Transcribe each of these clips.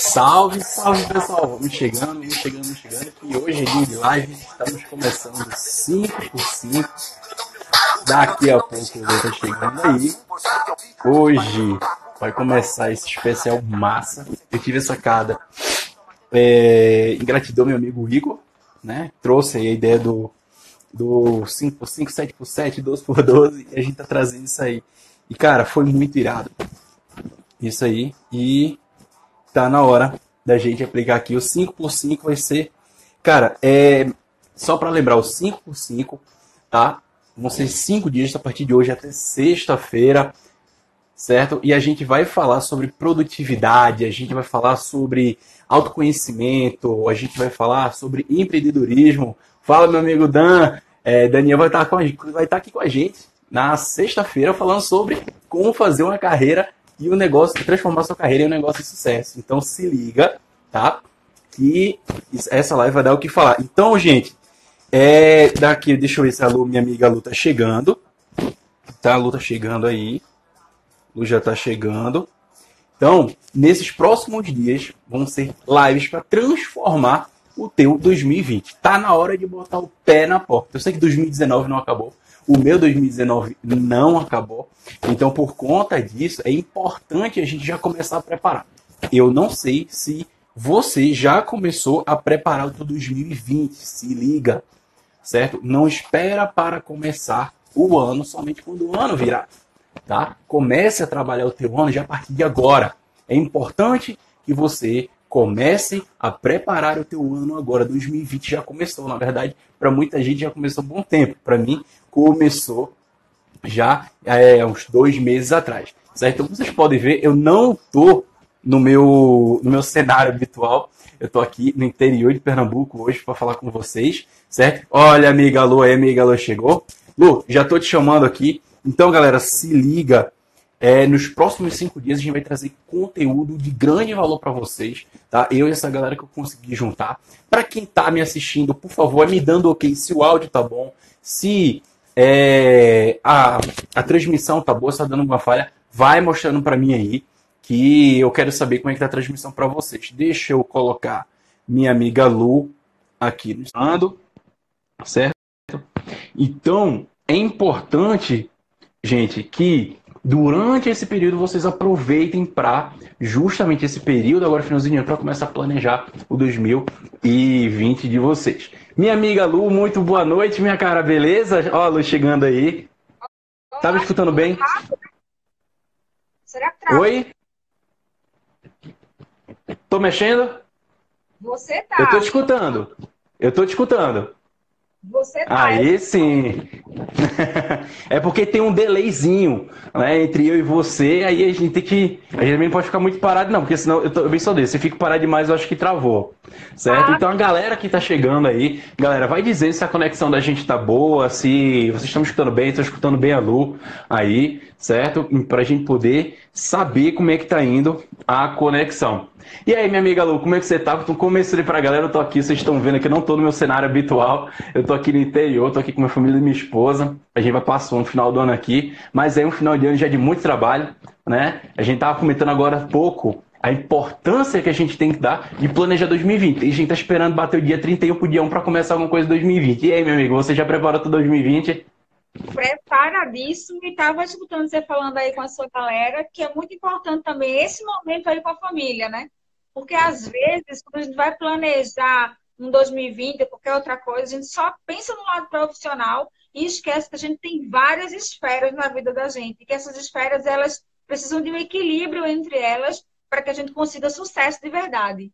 Salve, salve pessoal, vamos chegando, vamos chegando, vamos chegando. E hoje é de live, estamos começando 5 por 5 Daqui a pouco vou estar chegando aí. Hoje vai começar esse especial massa. Eu tive essa sacada é, em meu amigo Igor, né? Trouxe aí a ideia do, do 5x5, 7x7, 12x12 e a gente tá trazendo isso aí. E cara, foi muito irado. Isso aí. E tá na hora da gente aplicar aqui. O 5x5 vai ser. Cara, é. Só para lembrar, o 5x5, tá? Vão ser cinco dias a partir de hoje até sexta-feira, certo? E a gente vai falar sobre produtividade, a gente vai falar sobre autoconhecimento, a gente vai falar sobre empreendedorismo. Fala, meu amigo Dan. É, Daniel vai estar, com a, vai estar aqui com a gente na sexta-feira falando sobre como fazer uma carreira e o um negócio, transformar sua carreira em um negócio de sucesso. Então se liga, tá? Que essa live vai dar o que falar. Então, gente, é, daqui, deixa eu ver se a Lu, minha amiga Lu tá chegando. Tá, a Lu tá chegando aí. Lu já tá chegando. Então, nesses próximos dias vão ser lives para transformar o teu 2020. Tá na hora de botar o pé na porta. Eu sei que 2019 não acabou. O meu 2019 não acabou. Então, por conta disso, é importante a gente já começar a preparar. Eu não sei se você já começou a preparar o teu 2020. Se liga certo? Não espera para começar o ano somente quando o ano virar, tá? Comece a trabalhar o teu ano já a partir de agora. É importante que você comece a preparar o teu ano agora. 2020 já começou, na verdade, para muita gente já começou um bom tempo. Para mim, começou já é, uns dois meses atrás, certo? Então, vocês podem ver, eu não tô no meu, no meu cenário habitual. Eu tô aqui no interior de Pernambuco hoje para falar com vocês, certo? Olha, amiga Lu, aí, amiga Lu chegou. Lu, já tô te chamando aqui. Então, galera, se liga. É, nos próximos cinco dias a gente vai trazer conteúdo de grande valor para vocês, tá? Eu e essa galera que eu consegui juntar. Para quem tá me assistindo, por favor, me dando ok se o áudio tá bom, se é, a, a transmissão tá boa, se tá dando alguma falha, vai mostrando para mim aí que eu quero saber como é que tá a transmissão para vocês. Deixa eu colocar minha amiga Lu aqui no stand, certo? Então, é importante, gente, que durante esse período vocês aproveitem para justamente esse período agora finalzinho para começar a planejar o 2020 de vocês. Minha amiga Lu, muito boa noite, minha cara, beleza? Ó, Lu chegando aí. Tava escutando bem? Será que Oi? Tô mexendo? Você tá. Eu tô te escutando. Eu tô te escutando. Você tá. Aí sim. é porque tem um delayzinho né, entre eu e você, aí a gente tem que. A gente também não pode ficar muito parado, não, porque senão eu, tô, eu bem só desse. Se fico parado demais, eu acho que travou. Certo? Ah. Então a galera que tá chegando aí, galera, vai dizer se a conexão da gente tá boa, se vocês estão escutando bem, estão escutando bem a Lu aí, certo? Pra gente poder saber como é que tá indo a conexão. E aí, minha amiga Lu, como é que você tá? Então, comecei pra galera, eu tô aqui, vocês estão vendo que eu não tô no meu cenário habitual, eu tô aqui no interior, tô aqui com minha família e minha esposa, a gente vai passar um final do ano aqui, mas é um final de ano já de muito trabalho, né? A gente tava comentando agora há pouco a importância que a gente tem que dar de planejar 2020. E a gente tá esperando bater o dia 31 pro dia 1 para começar alguma coisa em 2020. E aí, meu amigo, você já preparou tudo 2020? Preparadíssimo e estava escutando você falando aí com a sua galera, que é muito importante também esse momento aí com a família, né? Porque às vezes, quando a gente vai planejar um 2020 ou qualquer outra coisa, a gente só pensa no lado profissional e esquece que a gente tem várias esferas na vida da gente, que essas esferas elas precisam de um equilíbrio entre elas para que a gente consiga sucesso de verdade.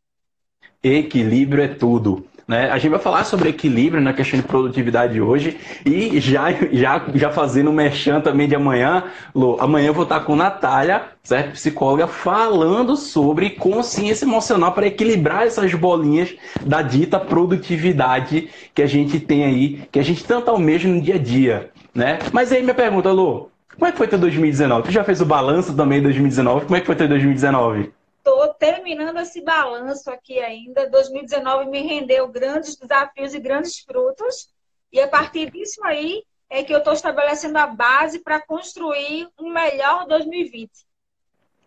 Equilíbrio é tudo. Né? A gente vai falar sobre equilíbrio na questão de produtividade hoje e já, já, já fazendo o merchan também de amanhã, Lu, amanhã eu vou estar com Natália, certo? Psicóloga, falando sobre consciência emocional para equilibrar essas bolinhas da dita produtividade que a gente tem aí, que a gente tanto almeja no dia a dia, né? Mas aí minha pergunta, Lu, como é que foi teu 2019? Tu já fez o balanço também de 2019? Como é que foi teu 2019? Estou terminando esse balanço aqui ainda. 2019 me rendeu grandes desafios e grandes frutos. E a partir disso aí é que eu estou estabelecendo a base para construir um melhor 2020.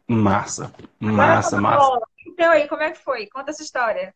Massa, massa, massa. Então aí, como é que foi? Conta essa história.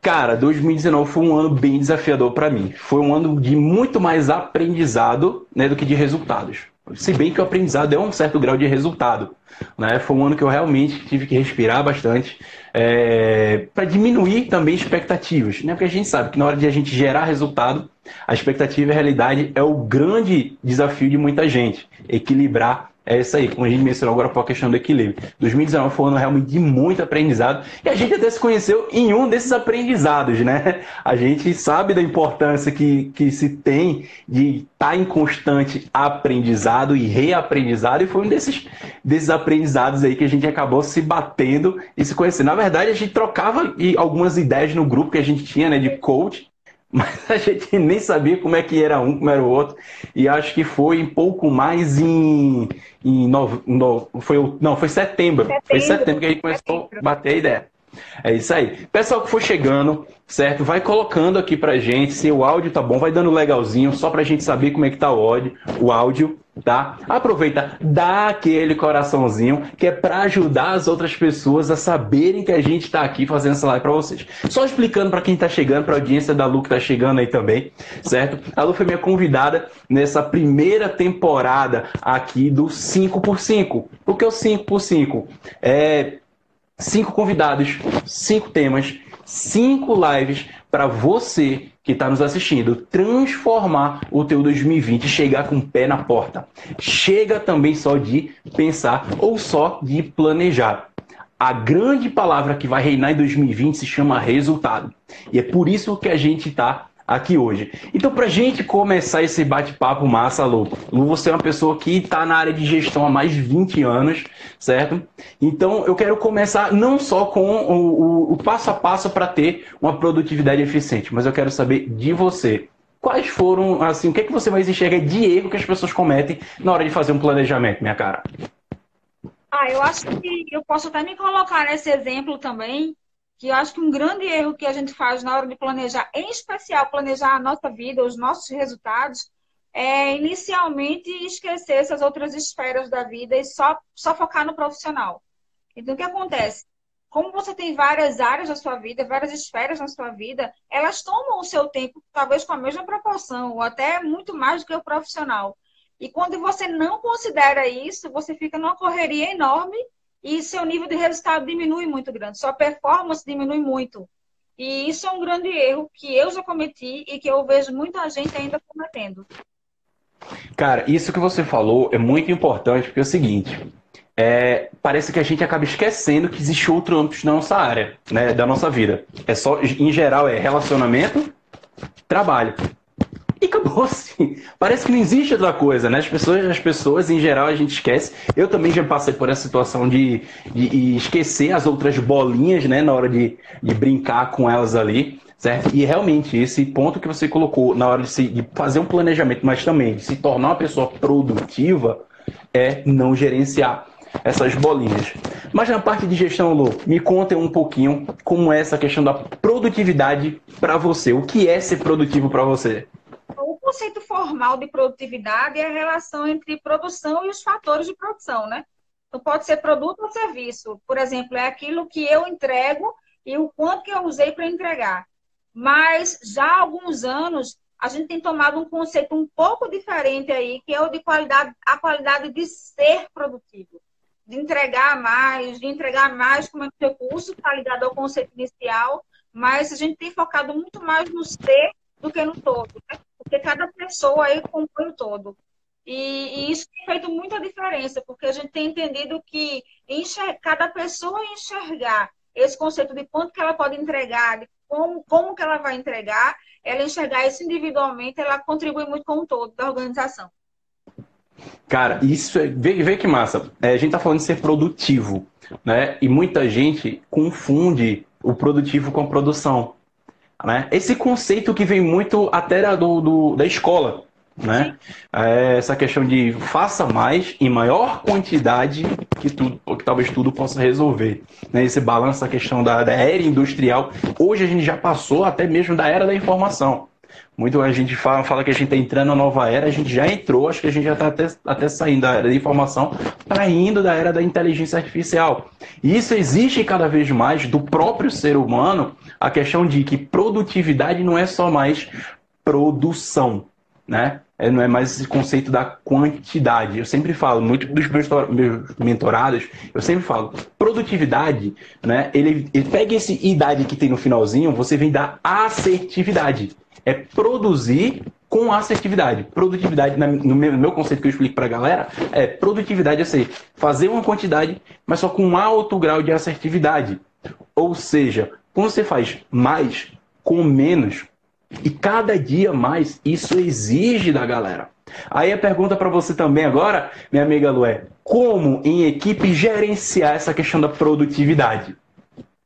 Cara, 2019 foi um ano bem desafiador para mim. Foi um ano de muito mais aprendizado né, do que de resultados. Se bem que o aprendizado é um certo grau de resultado. Né? Foi um ano que eu realmente tive que respirar bastante é, para diminuir também expectativas. Né? Porque a gente sabe que na hora de a gente gerar resultado, a expectativa e a realidade é o grande desafio de muita gente. Equilibrar é isso aí, como a gente mencionou agora a questão do equilíbrio. 2019 foi um ano realmente de muito aprendizado e a gente até se conheceu em um desses aprendizados, né? A gente sabe da importância que, que se tem de estar tá em constante aprendizado e reaprendizado e foi um desses, desses aprendizados aí que a gente acabou se batendo e se conhecendo. Na verdade, a gente trocava algumas ideias no grupo que a gente tinha, né, de coach, mas a gente nem sabia como é que era um, como era o outro. E acho que foi um pouco mais em. em no, no, foi, não, foi setembro. setembro. Foi setembro que a gente começou setembro. a bater a ideia. É isso aí. Pessoal que for chegando, certo? Vai colocando aqui pra gente se o áudio tá bom, vai dando legalzinho, só pra gente saber como é que tá o áudio, o áudio tá? Aproveita, dá aquele coraçãozinho que é para ajudar as outras pessoas a saberem que a gente está aqui fazendo essa live para vocês. Só explicando para quem está chegando, para a audiência da Lu que está chegando aí também, certo? A Lu foi minha convidada nessa primeira temporada aqui do 5x5. O que é o 5x5? É cinco convidados, cinco temas, cinco lives para você que está nos assistindo transformar o teu 2020 e chegar com o pé na porta. Chega também só de pensar ou só de planejar. A grande palavra que vai reinar em 2020 se chama resultado. E é por isso que a gente está aqui hoje. Então, para gente começar esse bate-papo massa, Lu, Lu, você é uma pessoa que está na área de gestão há mais de 20 anos, certo? Então, eu quero começar não só com o, o, o passo a passo para ter uma produtividade eficiente, mas eu quero saber de você. Quais foram, assim, o que é que você mais enxerga de erro que as pessoas cometem na hora de fazer um planejamento, minha cara? Ah, eu acho que eu posso até me colocar nesse exemplo também, que eu acho que um grande erro que a gente faz na hora de planejar, em especial planejar a nossa vida, os nossos resultados, é inicialmente esquecer essas outras esferas da vida e só, só focar no profissional. Então, o que acontece? Como você tem várias áreas da sua vida, várias esferas na sua vida, elas tomam o seu tempo, talvez com a mesma proporção, ou até muito mais do que o profissional. E quando você não considera isso, você fica numa correria enorme e seu nível de resultado diminui muito grande, sua performance diminui muito. E isso é um grande erro que eu já cometi e que eu vejo muita gente ainda cometendo. Cara, isso que você falou é muito importante, porque é o seguinte, é, parece que a gente acaba esquecendo que existe outro âmbito na nossa área, né, da nossa vida. É só, em geral, é relacionamento, trabalho. E acabou assim. Parece que não existe outra coisa, né? As pessoas, as pessoas, em geral, a gente esquece. Eu também já passei por essa situação de, de, de esquecer as outras bolinhas, né? Na hora de, de brincar com elas ali. Certo? E realmente, esse ponto que você colocou na hora de, se, de fazer um planejamento, mas também de se tornar uma pessoa produtiva, é não gerenciar essas bolinhas. Mas na parte de gestão, Lu, me conta um pouquinho como é essa questão da produtividade para você. O que é ser produtivo para você? Conceito formal de produtividade é a relação entre produção e os fatores de produção, né? Então, pode ser produto ou serviço. Por exemplo, é aquilo que eu entrego e o quanto que eu usei para entregar. Mas já há alguns anos, a gente tem tomado um conceito um pouco diferente aí, que é o de qualidade, a qualidade de ser produtivo. De entregar mais, de entregar mais com menos recurso, está ligado ao conceito inicial, mas a gente tem focado muito mais no ser do que no todo. Né? Porque cada pessoa aí compõe o todo. E, e, isso tem feito muita diferença, porque a gente tem entendido que enxer cada pessoa enxergar esse conceito de quanto que ela pode entregar, de como, como que ela vai entregar, ela enxergar isso individualmente, ela contribui muito com o todo da organização. Cara, isso é. Vê, vê que massa. É, a gente tá falando de ser produtivo, né? E muita gente confunde o produtivo com a produção. Né? Esse conceito que vem muito até do, do da escola, né? É essa questão de faça mais em maior quantidade que tudo, que talvez tudo possa resolver. Né? Esse balanço, a questão da, da era industrial, hoje a gente já passou até mesmo da era da informação. Muito a gente fala, fala que a gente está entrando na nova era, a gente já entrou, acho que a gente já está até, até saindo da era da informação para indo da era da inteligência artificial. E isso existe cada vez mais do próprio ser humano, a questão de que produtividade não é só mais produção, né? É, não é mais esse conceito da quantidade. Eu sempre falo, muito dos meus, meus mentorados, eu sempre falo, produtividade, né? Ele, ele pega esse idade que tem no finalzinho, você vem da assertividade. É produzir com assertividade. Produtividade, no meu, no meu conceito que eu explico para a galera, é produtividade é ser fazer uma quantidade, mas só com alto grau de assertividade. Ou seja, quando você faz mais com menos, e cada dia mais isso exige da galera. Aí a pergunta para você também agora, minha amiga Lu, é como em equipe gerenciar essa questão da produtividade?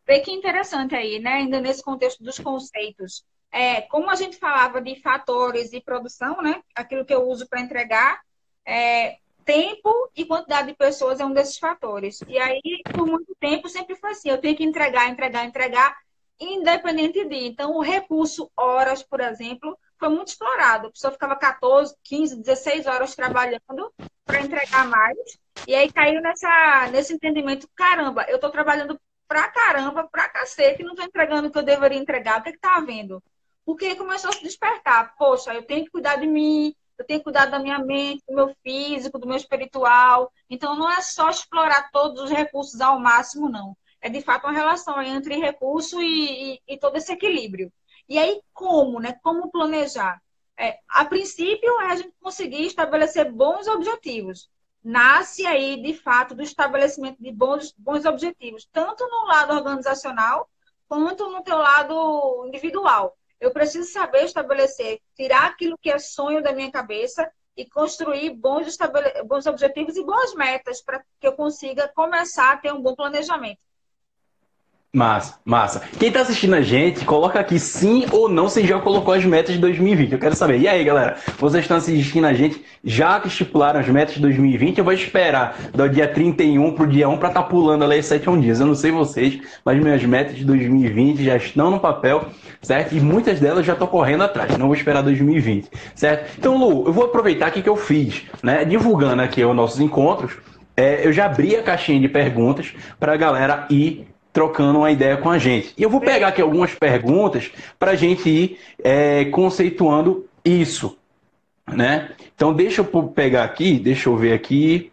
Vê que interessante aí, né? Ainda nesse contexto dos conceitos. É, como a gente falava de fatores de produção, né? Aquilo que eu uso para entregar, é, tempo e quantidade de pessoas é um desses fatores. E aí, por muito tempo, sempre foi assim: eu tenho que entregar, entregar, entregar independente de. Então, o recurso horas, por exemplo, foi muito explorado. A pessoa ficava 14, 15, 16 horas trabalhando para entregar mais. E aí caiu nessa, nesse entendimento: caramba, eu estou trabalhando pra caramba, pra cacete, não estou entregando o que eu deveria entregar. O que é está havendo? Porque começou a se despertar. Poxa, eu tenho que cuidar de mim, eu tenho que cuidar da minha mente, do meu físico, do meu espiritual. Então, não é só explorar todos os recursos ao máximo, não é de fato uma relação entre recurso e, e, e todo esse equilíbrio. E aí, como, né? Como planejar? É, a princípio, é a gente conseguir estabelecer bons objetivos. Nasce aí, de fato, do estabelecimento de bons, bons objetivos, tanto no lado organizacional quanto no teu lado individual. Eu preciso saber estabelecer, tirar aquilo que é sonho da minha cabeça e construir bons, bons objetivos e boas metas para que eu consiga começar a ter um bom planejamento. Massa, massa. Quem tá assistindo a gente, coloca aqui sim ou não se já colocou as metas de 2020. Eu quero saber. E aí, galera? Vocês estão assistindo a gente, já que estipularam as metas de 2020? Eu vou esperar do dia 31 pro dia 1 para estar tá pulando ali 7 1 dias. Eu não sei vocês, mas minhas metas de 2020 já estão no papel, certo? E muitas delas já estão correndo atrás. Não vou esperar 2020, certo? Então, Lu, eu vou aproveitar que eu fiz, né? Divulgando aqui os nossos encontros. É, eu já abri a caixinha de perguntas para a galera ir trocando uma ideia com a gente. E eu vou pegar aqui algumas perguntas para a gente ir é, conceituando isso. Né? Então, deixa eu pegar aqui, deixa eu ver aqui.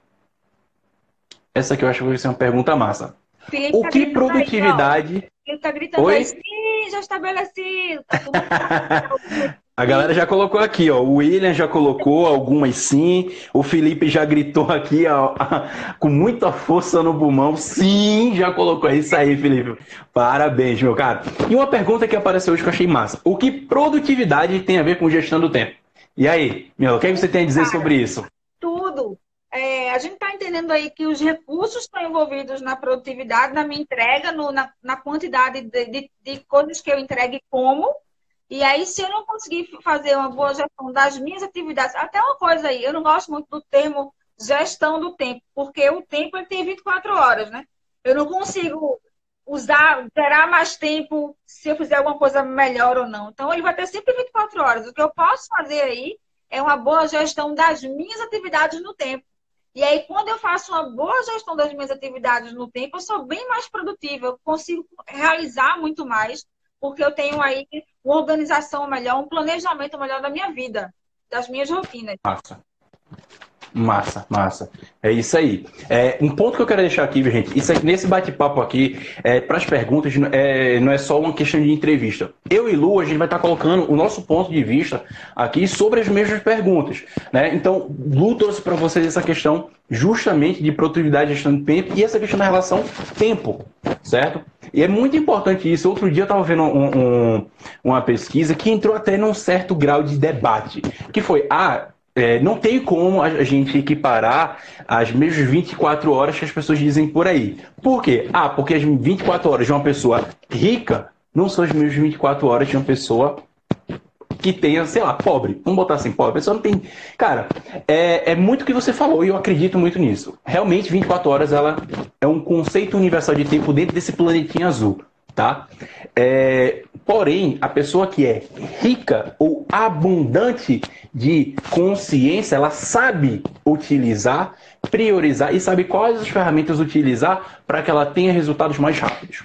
Essa aqui eu acho que vai ser uma pergunta massa. Felipe o tá que produtividade. Aí, Ele está gritando Oi? aí, sim, já estabeleci. Tá A galera já colocou aqui, ó. O William já colocou algumas sim. O Felipe já gritou aqui, ó, com muita força no pulmão. Sim, já colocou. É isso aí, Felipe. Parabéns, meu cara. E uma pergunta que apareceu hoje que eu achei massa. O que produtividade tem a ver com gestão do tempo? E aí, meu, o que, é que você tem a dizer sobre isso? Tudo. É, a gente está entendendo aí que os recursos estão envolvidos na produtividade, na minha entrega, no, na, na, quantidade de, de, de coisas que eu entregue como e aí, se eu não conseguir fazer uma boa gestão das minhas atividades, até uma coisa aí, eu não gosto muito do termo gestão do tempo, porque o tempo ele tem 24 horas, né? Eu não consigo usar, gerar mais tempo se eu fizer alguma coisa melhor ou não. Então, ele vai ter sempre 24 horas. O que eu posso fazer aí é uma boa gestão das minhas atividades no tempo. E aí, quando eu faço uma boa gestão das minhas atividades no tempo, eu sou bem mais produtiva, eu consigo realizar muito mais porque eu tenho aí uma organização melhor, um planejamento melhor da minha vida, das minhas rotinas. Massa. Massa, massa. É isso aí. É, um ponto que eu quero deixar aqui, gente, isso aqui, nesse bate-papo aqui, é, para as perguntas, é, não é só uma questão de entrevista. Eu e Lu, a gente vai estar colocando o nosso ponto de vista aqui sobre as mesmas perguntas. Né? Então, Lu trouxe para vocês essa questão justamente de produtividade gestão de tempo e essa questão da relação tempo, certo? E é muito importante isso. Outro dia eu estava vendo um, um, uma pesquisa que entrou até num certo grau de debate, que foi, ah, é, não tem como a gente equiparar as mesmas 24 horas que as pessoas dizem por aí. Por quê? Ah, porque as 24 horas de uma pessoa rica não são as mesmas 24 horas de uma pessoa que tenha, sei lá, pobre. Vamos botar assim, pobre. A pessoa não tem. Cara, é, é muito o que você falou e eu acredito muito nisso. Realmente, 24 horas ela é um conceito universal de tempo dentro desse planetinho azul. Tá? É, porém, a pessoa que é rica ou abundante de consciência, ela sabe utilizar, priorizar e sabe quais as ferramentas utilizar para que ela tenha resultados mais rápidos,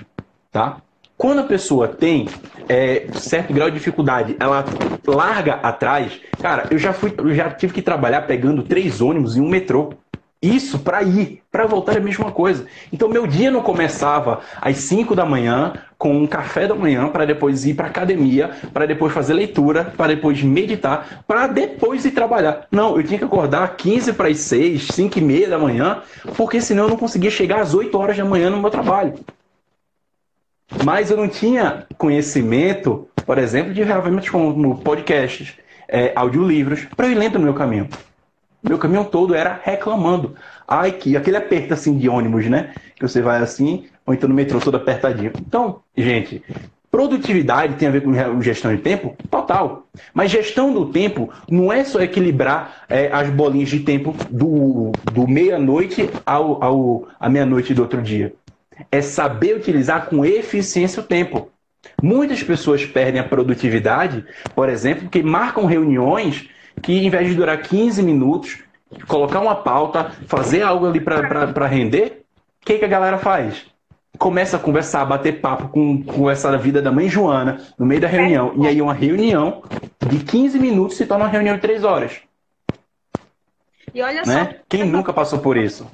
tá? Quando a pessoa tem é, certo grau de dificuldade, ela larga atrás. Cara, eu já fui, eu já tive que trabalhar pegando três ônibus e um metrô. Isso para ir, para voltar é a mesma coisa. Então meu dia não começava às 5 da manhã com um café da manhã para depois ir para academia, para depois fazer leitura, para depois meditar, para depois ir trabalhar. Não, eu tinha que acordar 15 para as 6, 5 e meia da manhã, porque senão eu não conseguia chegar às 8 horas da manhã no meu trabalho. Mas eu não tinha conhecimento, por exemplo, de ferramentas como podcasts, é, audiolivros, para eu ir lendo no meu caminho. Meu caminho todo era reclamando. Ai, que aquele aperto assim de ônibus, né? Que você vai assim, ou então no metrô todo apertadinho. Então, gente, produtividade tem a ver com gestão de tempo? Total. Mas gestão do tempo não é só equilibrar é, as bolinhas de tempo do, do meia-noite ao, ao, à meia-noite do outro dia é saber utilizar com eficiência o tempo. Muitas pessoas perdem a produtividade, por exemplo, porque marcam reuniões que, em vez de durar 15 minutos, colocar uma pauta, fazer algo ali para render, o que, que a galera faz? Começa a conversar, a bater papo com, com essa vida da mãe Joana no meio da reunião. E aí uma reunião de 15 minutos se torna uma reunião de 3 horas. E olha né? só. Quem nunca passou por isso?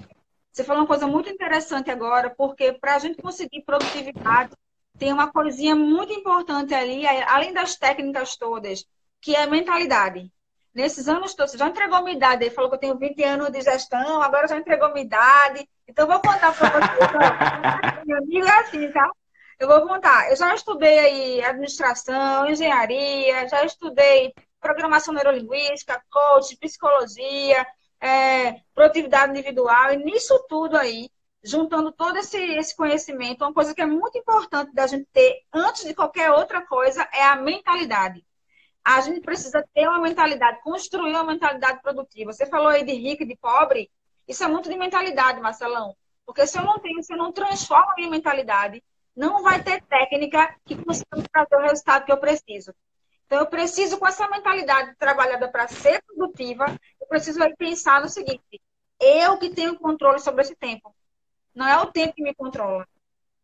Você falou uma coisa muito interessante agora, porque para a gente conseguir produtividade, tem uma coisinha muito importante ali, além das técnicas todas, que é a mentalidade. Nesses anos todos, você já entregou minha idade, ele falou que eu tenho 20 anos de gestão, agora já entregou minha idade. Então, vou contar para você. Meu amigo é assim, tá? Eu vou contar. Eu já estudei aí administração, engenharia, já estudei programação neurolinguística, coach, psicologia, é, produtividade individual, e nisso tudo aí, juntando todo esse, esse conhecimento, uma coisa que é muito importante da gente ter, antes de qualquer outra coisa, é a mentalidade. A gente precisa ter uma mentalidade, construir uma mentalidade produtiva. Você falou aí de rico e de pobre, isso é muito de mentalidade, Marcelão. Porque se eu não tenho, se eu não transformo a minha mentalidade, não vai ter técnica que consiga trazer o resultado que eu preciso. Então, eu preciso, com essa mentalidade trabalhada para ser produtiva, eu preciso pensar no seguinte: eu que tenho controle sobre esse tempo. Não é o tempo que me controla.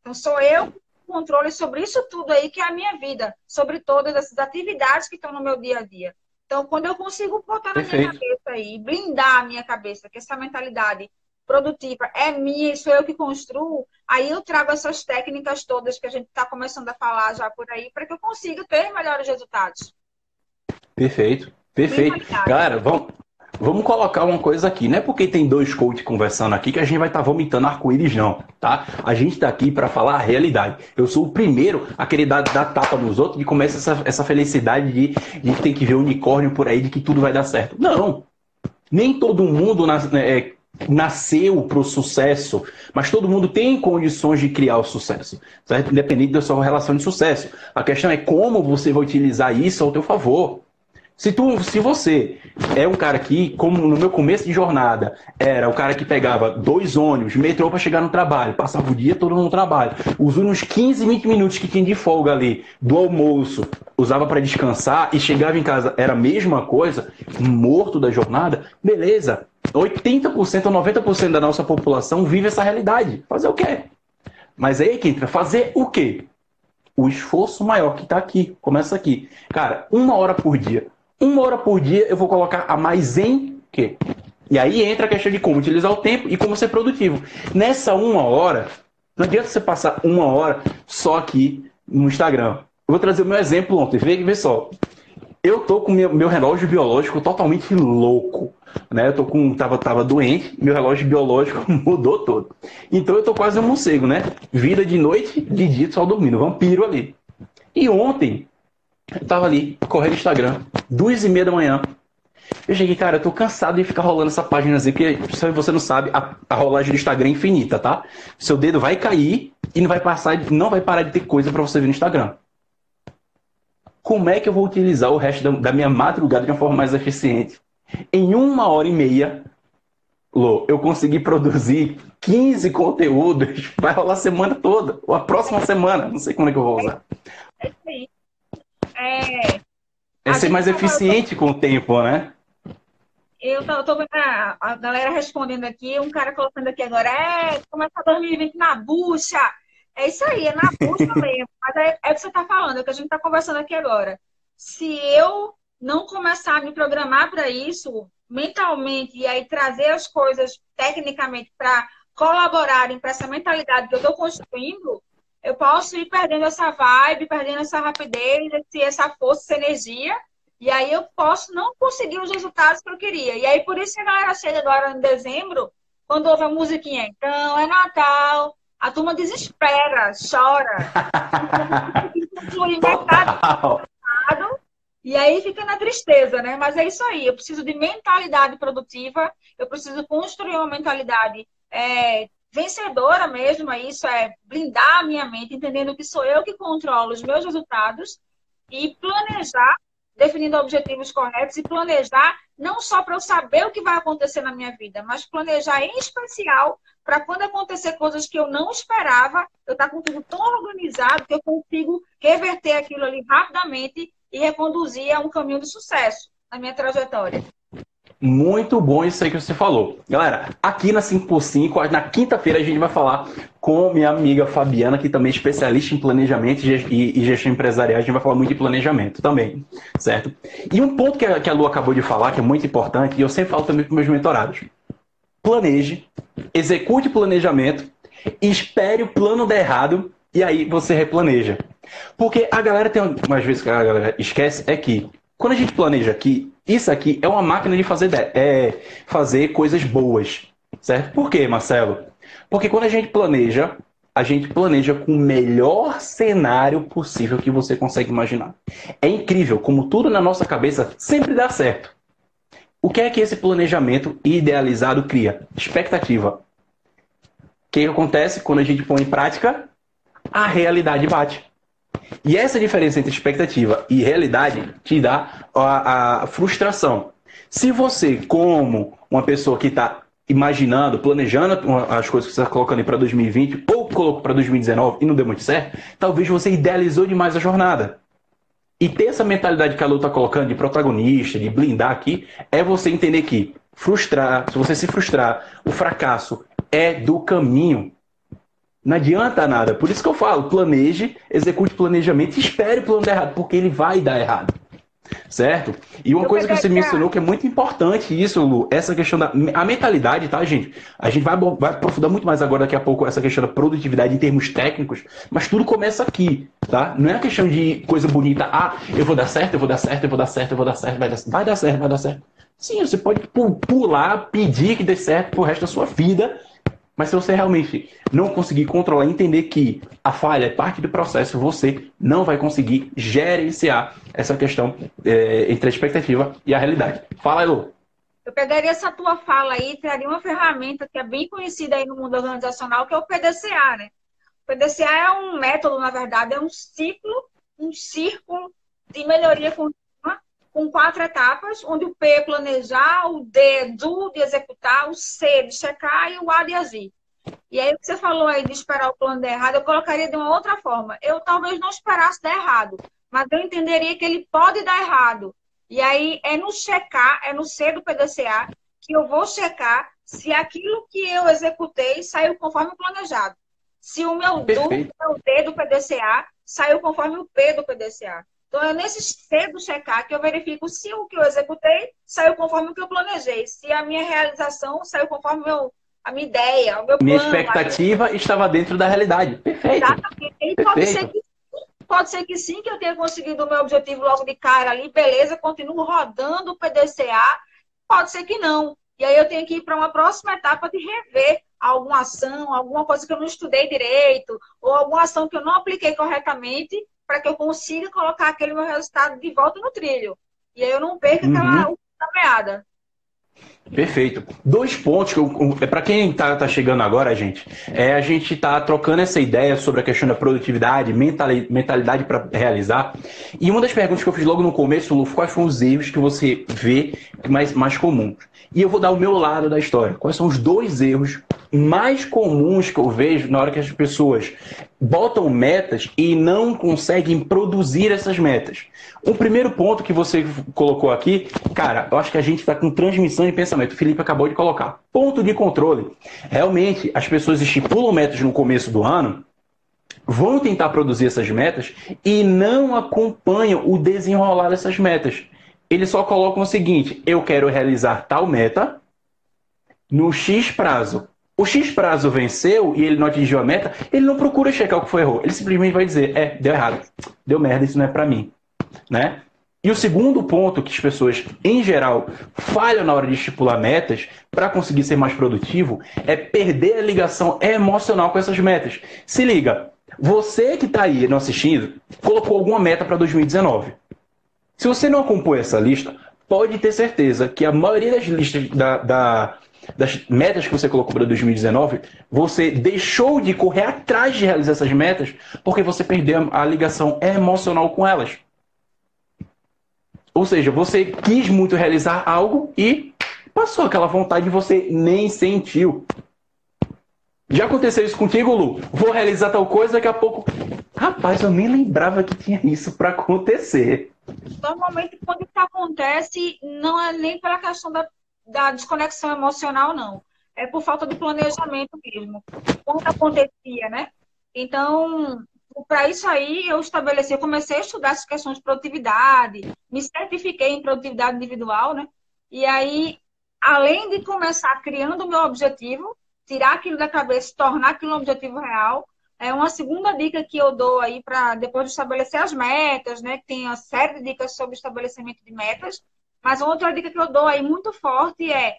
Então, sou eu que controle sobre isso tudo aí que é a minha vida, sobre todas essas atividades que estão no meu dia a dia. Então, quando eu consigo botar Perfeito. na minha cabeça aí, blindar a minha cabeça, que essa mentalidade produtiva é minha, sou eu que construo, aí eu trago essas técnicas todas que a gente está começando a falar já por aí, para que eu consiga ter melhores resultados. Perfeito, perfeito. Cara, vamos, vamos colocar uma coisa aqui. Não é porque tem dois coaches conversando aqui que a gente vai estar tá vomitando arco-íris, não, tá? A gente está aqui para falar a realidade. Eu sou o primeiro a querer dar, dar tapa nos outros e começa essa, essa felicidade de, de que tem que ver unicórnio por aí, de que tudo vai dar certo. Não! Nem todo mundo nas, é, nasceu para o sucesso, mas todo mundo tem condições de criar o sucesso, certo? Independente da sua relação de sucesso. A questão é como você vai utilizar isso ao teu favor. Se, tu, se você é um cara que, como no meu começo de jornada, era o cara que pegava dois ônibus, metrô para chegar no trabalho, passava o dia todo no trabalho, os únicos 15, 20 minutos que tinha de folga ali do almoço, usava para descansar e chegava em casa, era a mesma coisa, morto da jornada, beleza. 80% ou 90% da nossa população vive essa realidade. Fazer o quê? Mas aí que entra, fazer o quê? O esforço maior que está aqui, começa aqui. Cara, uma hora por dia uma hora por dia eu vou colocar a mais em quê? E aí entra a questão de como utilizar o tempo e como ser produtivo. Nessa uma hora, não adianta você passar uma hora só aqui no Instagram. Eu vou trazer o meu exemplo ontem. Vê, vê só. Eu tô com meu, meu relógio biológico totalmente louco. Né? Eu tô com. Tava, tava doente, meu relógio biológico mudou todo. Então eu tô quase um morcego, né? Vida de noite, de dia só dormindo, vampiro ali. E ontem, eu tava ali, correndo Instagram, duas e meia da manhã. Eu cheguei, cara, eu tô cansado de ficar rolando essa página assim, porque se você não sabe, a, a, rolagem do Instagram é infinita, tá? Seu dedo vai cair e não vai passar, não vai parar de ter coisa para você ver no Instagram. Como é que eu vou utilizar o resto da, da minha madrugada de uma forma mais eficiente? Em uma hora e meia, Lô, eu consegui produzir 15 conteúdos, rolar a semana toda, ou a próxima semana, não sei como é que eu vou usar. É isso aí. É, é ser mais eficiente com o tempo, né? Eu tô, tô vendo a, a, galera respondendo aqui, um cara colocando aqui agora, é, começa 2020 na bucha. É isso aí, é na bucha mesmo. Mas é, é o que você está falando, é o que a gente está conversando aqui agora. Se eu não começar a me programar para isso, mentalmente, e aí trazer as coisas tecnicamente para colaborarem para essa mentalidade que eu estou construindo, eu posso ir perdendo essa vibe, perdendo essa rapidez, essa força, essa energia, e aí eu posso não conseguir os resultados que eu queria. E aí por isso que a galera chega agora em dezembro, quando ouve a musiquinha, então é Natal, a turma desespera, chora. e aí fica na tristeza, né? Mas é isso aí. Eu preciso de mentalidade produtiva, eu preciso construir uma mentalidade é, vencedora mesmo, é isso é blindar a minha mente, entendendo que sou eu que controlo os meus resultados e planejar, definindo objetivos corretos e planejar não só para eu saber o que vai acontecer na minha vida, mas planejar em especial para quando acontecer coisas que eu não esperava, eu estar tá com tudo tão organizado que eu consigo reverter aquilo ali rapidamente e reconduzir a um caminho de sucesso na minha trajetória. Muito bom isso aí que você falou. Galera, aqui na 5x5, na quinta-feira a gente vai falar com minha amiga Fabiana, que também é especialista em planejamento e gestão empresarial. A gente vai falar muito de planejamento também, certo? E um ponto que a, Lu acabou de falar, que é muito importante, e eu sempre falo também para meus mentorados. Planeje, execute o planejamento, espere o plano dar errado e aí você replaneja. Porque a galera tem umas vezes que a galera esquece é que quando a gente planeja aqui, isso aqui é uma máquina de fazer, é, fazer coisas boas. Certo? Por quê, Marcelo? Porque quando a gente planeja, a gente planeja com o melhor cenário possível que você consegue imaginar. É incrível como tudo na nossa cabeça sempre dá certo. O que é que esse planejamento idealizado cria? Expectativa. O que acontece quando a gente põe em prática? A realidade bate. E essa diferença entre expectativa e realidade te dá a, a frustração. Se você, como uma pessoa que está imaginando, planejando as coisas que você está colocando para 2020 ou colocou para 2019 e não deu muito certo, talvez você idealizou demais a jornada. E ter essa mentalidade que a Lu está colocando de protagonista, de blindar aqui, é você entender que frustrar, se você se frustrar, o fracasso é do caminho não adianta nada. Por isso que eu falo, planeje, execute planejamento e espere o plano dar errado, porque ele vai dar errado. Certo? E uma eu coisa que você mencionou que é muito importante isso, Lu, essa questão da a mentalidade, tá, gente? A gente vai, vai aprofundar muito mais agora daqui a pouco essa questão da produtividade em termos técnicos, mas tudo começa aqui, tá? Não é a questão de coisa bonita, ah, eu vou dar certo, eu vou dar certo, eu vou dar certo, eu vou dar certo, vai dar, vai dar certo, vai dar certo. Sim, você pode pular, pedir que dê certo pro resto da sua vida, mas se você realmente não conseguir controlar, entender que a falha é parte do processo, você não vai conseguir gerenciar essa questão é, entre a expectativa e a realidade. Fala, Elô. Eu pegaria essa tua fala aí e traria uma ferramenta que é bem conhecida aí no mundo organizacional, que é o PDCA, né? O PDCA é um método, na verdade, é um ciclo, um círculo de melhoria contínua com quatro etapas, onde o P é planejar, o D é do, de executar, o C de checar e o A de agir. E aí, você falou aí de esperar o plano dar errado, eu colocaria de uma outra forma. Eu talvez não esperasse dar errado, mas eu entenderia que ele pode dar errado. E aí, é no checar, é no C do PDCA, que eu vou checar se aquilo que eu executei saiu conforme o planejado. Se o meu do, o D do PDCA, saiu conforme o P do PDCA. Então, é nesse cedo checar que eu verifico se o que eu executei saiu conforme o que eu planejei, se a minha realização saiu conforme meu, a minha ideia, o meu Minha expectativa estava dentro da realidade. Perfeito. Exatamente. E Perfeito. pode ser que pode ser que sim, que eu tenha conseguido o meu objetivo logo de cara ali, beleza, continuo rodando o PDCA. Pode ser que não. E aí eu tenho que ir para uma próxima etapa de rever alguma ação, alguma coisa que eu não estudei direito, ou alguma ação que eu não apliquei corretamente para que eu consiga colocar aquele meu resultado de volta no trilho. E aí eu não perca uhum. aquela meada. Perfeito. Dois pontos, que é para quem está tá chegando agora, gente, é a gente tá trocando essa ideia sobre a questão da produtividade, mentalidade para realizar. E uma das perguntas que eu fiz logo no começo, Lu, quais foram os erros que você vê mais, mais comuns? E eu vou dar o meu lado da história. Quais são os dois erros mais comuns que eu vejo na hora que as pessoas botam metas e não conseguem produzir essas metas. O primeiro ponto que você colocou aqui, cara, eu acho que a gente está com transmissão de pensamento. O Felipe acabou de colocar. Ponto de controle. Realmente, as pessoas estipulam metas no começo do ano, vão tentar produzir essas metas e não acompanham o desenrolar dessas metas. Eles só colocam o seguinte: eu quero realizar tal meta no X prazo o X prazo venceu e ele não atingiu a meta, ele não procura checar o que foi errou. Ele simplesmente vai dizer, é, deu errado, deu merda, isso não é para mim, né? E o segundo ponto que as pessoas, em geral, falham na hora de estipular metas para conseguir ser mais produtivo é perder a ligação emocional com essas metas. Se liga, você que está aí não assistindo, colocou alguma meta para 2019. Se você não acompanha essa lista, pode ter certeza que a maioria das listas da, da das metas que você colocou para 2019, você deixou de correr atrás de realizar essas metas porque você perdeu a ligação emocional com elas. Ou seja, você quis muito realizar algo e passou aquela vontade e você nem sentiu. Já aconteceu isso contigo, Lu? Vou realizar tal coisa, daqui a pouco. Rapaz, eu nem lembrava que tinha isso para acontecer. Normalmente, quando isso acontece, não é nem pela questão da da desconexão emocional, não. É por falta de planejamento mesmo. Quando acontecia, né? Então, para isso aí, eu estabeleci, eu comecei a estudar essas questões de produtividade, me certifiquei em produtividade individual, né? E aí, além de começar criando o meu objetivo, tirar aquilo da cabeça, tornar aquilo um objetivo real, é uma segunda dica que eu dou aí para depois de estabelecer as metas, né? Tem uma série de dicas sobre estabelecimento de metas. Mas outra dica que eu dou aí muito forte é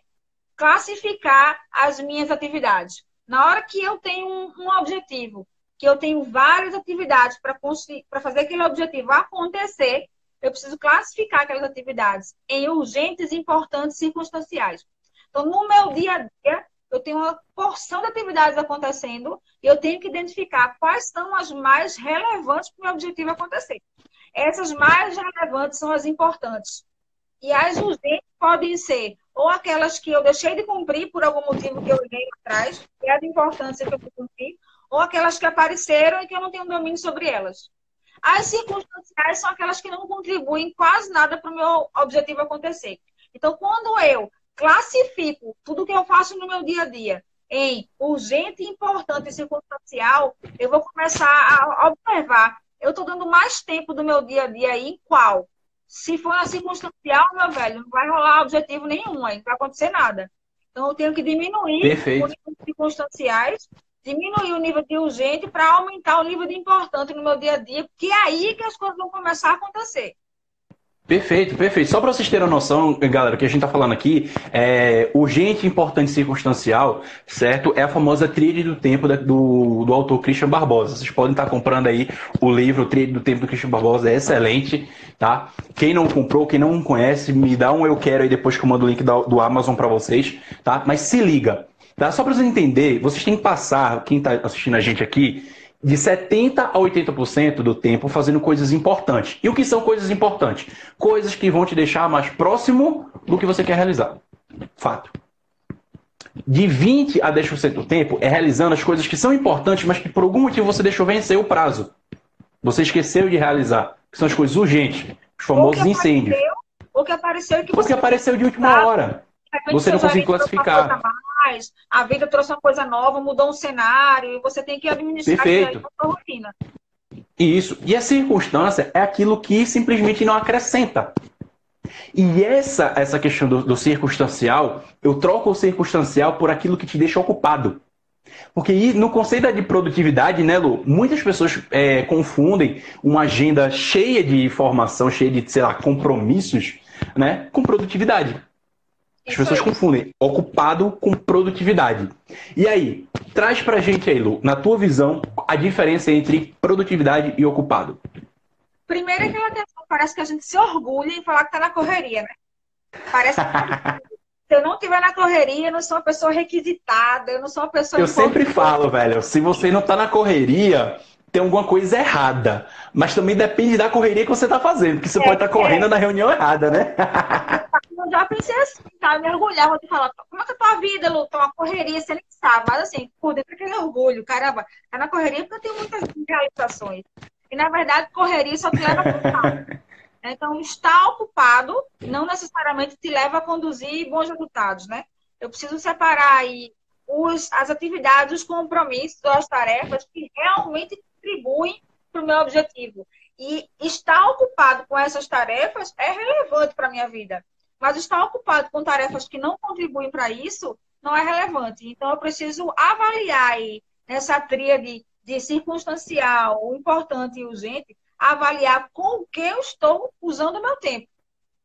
classificar as minhas atividades. Na hora que eu tenho um objetivo, que eu tenho várias atividades para fazer aquele objetivo acontecer, eu preciso classificar aquelas atividades em urgentes, importantes circunstanciais. Então, no meu dia a dia, eu tenho uma porção de atividades acontecendo e eu tenho que identificar quais são as mais relevantes para o meu objetivo acontecer. Essas mais relevantes são as importantes. E as urgentes podem ser ou aquelas que eu deixei de cumprir por algum motivo que eu olhei atrás, que é de importância que eu cumprir, ou aquelas que apareceram e que eu não tenho domínio sobre elas. As circunstanciais são aquelas que não contribuem quase nada para o meu objetivo acontecer. Então, quando eu classifico tudo que eu faço no meu dia a dia em urgente, importante e circunstancial, eu vou começar a observar. Eu estou dando mais tempo do meu dia a dia em qual? Se for na circunstancial, meu velho, não vai rolar objetivo nenhum, aí não vai acontecer nada. Então, eu tenho que diminuir Perfeito. o nível de circunstanciais, diminuir o nível de urgente para aumentar o nível de importante no meu dia a dia, porque é aí que as coisas vão começar a acontecer. Perfeito, perfeito. Só para vocês terem a noção, galera, que a gente está falando aqui, é urgente, importante circunstancial, certo? É a famosa tríade do tempo do, do autor Christian Barbosa. Vocês podem estar tá comprando aí o livro Tríade do Tempo do Christian Barbosa, é excelente, tá? Quem não comprou, quem não conhece, me dá um eu quero aí depois que eu mando o link do, do Amazon para vocês, tá? Mas se liga, tá? Só para vocês entenderem, vocês têm que passar, quem está assistindo a gente aqui, de 70% a 80% do tempo fazendo coisas importantes. E o que são coisas importantes? Coisas que vão te deixar mais próximo do que você quer realizar. Fato. De 20% a 10% do tempo é realizando as coisas que são importantes, mas que por algum motivo você deixou vencer o prazo. Você esqueceu de realizar. Que são as coisas urgentes. Os famosos incêndios. Ou que apareceu que você. que apareceu de última hora. Você não conseguiu classificar mais, a vida trouxe uma coisa nova, mudou um cenário, e você tem que administrar Perfeito. a sua rotina. Isso. E a circunstância é aquilo que simplesmente não acrescenta. E essa, essa questão do, do circunstancial, eu troco o circunstancial por aquilo que te deixa ocupado. Porque no conceito de produtividade, né, Lu, muitas pessoas é, confundem uma agenda cheia de informação, cheia de, sei lá, compromissos, né, com produtividade. As pessoas confundem ocupado com produtividade. E aí, traz pra gente aí, Lu, na tua visão, a diferença entre produtividade e ocupado. Primeiro, aquela questão, parece que a gente se orgulha em falar que tá na correria, né? Parece que Se eu não estiver na correria, eu não sou uma pessoa requisitada, eu não sou uma pessoa. Eu sempre falo, velho, se você não tá na correria, tem alguma coisa errada. Mas também depende da correria que você tá fazendo, porque você é, pode estar tá correndo é. na reunião errada, né? Eu já pensei assim, tá? Me orgulhava de falar, como é que é a tua vida, Lu? Tá uma correria, você nem sabe. Mas assim, por dentro aquele orgulho, caramba, tá na correria porque eu tenho muitas realizações. E na verdade, correria só te leva a Então, estar ocupado não necessariamente te leva a conduzir bons resultados, né? Eu preciso separar aí os, as atividades, os compromissos, as tarefas que realmente contribuem para o meu objetivo. E estar ocupado com essas tarefas é relevante para a minha vida. Mas estar ocupado com tarefas que não contribuem para isso não é relevante. Então, eu preciso avaliar aí nessa tríade de circunstancial, o importante e urgente, avaliar com o que eu estou usando o meu tempo.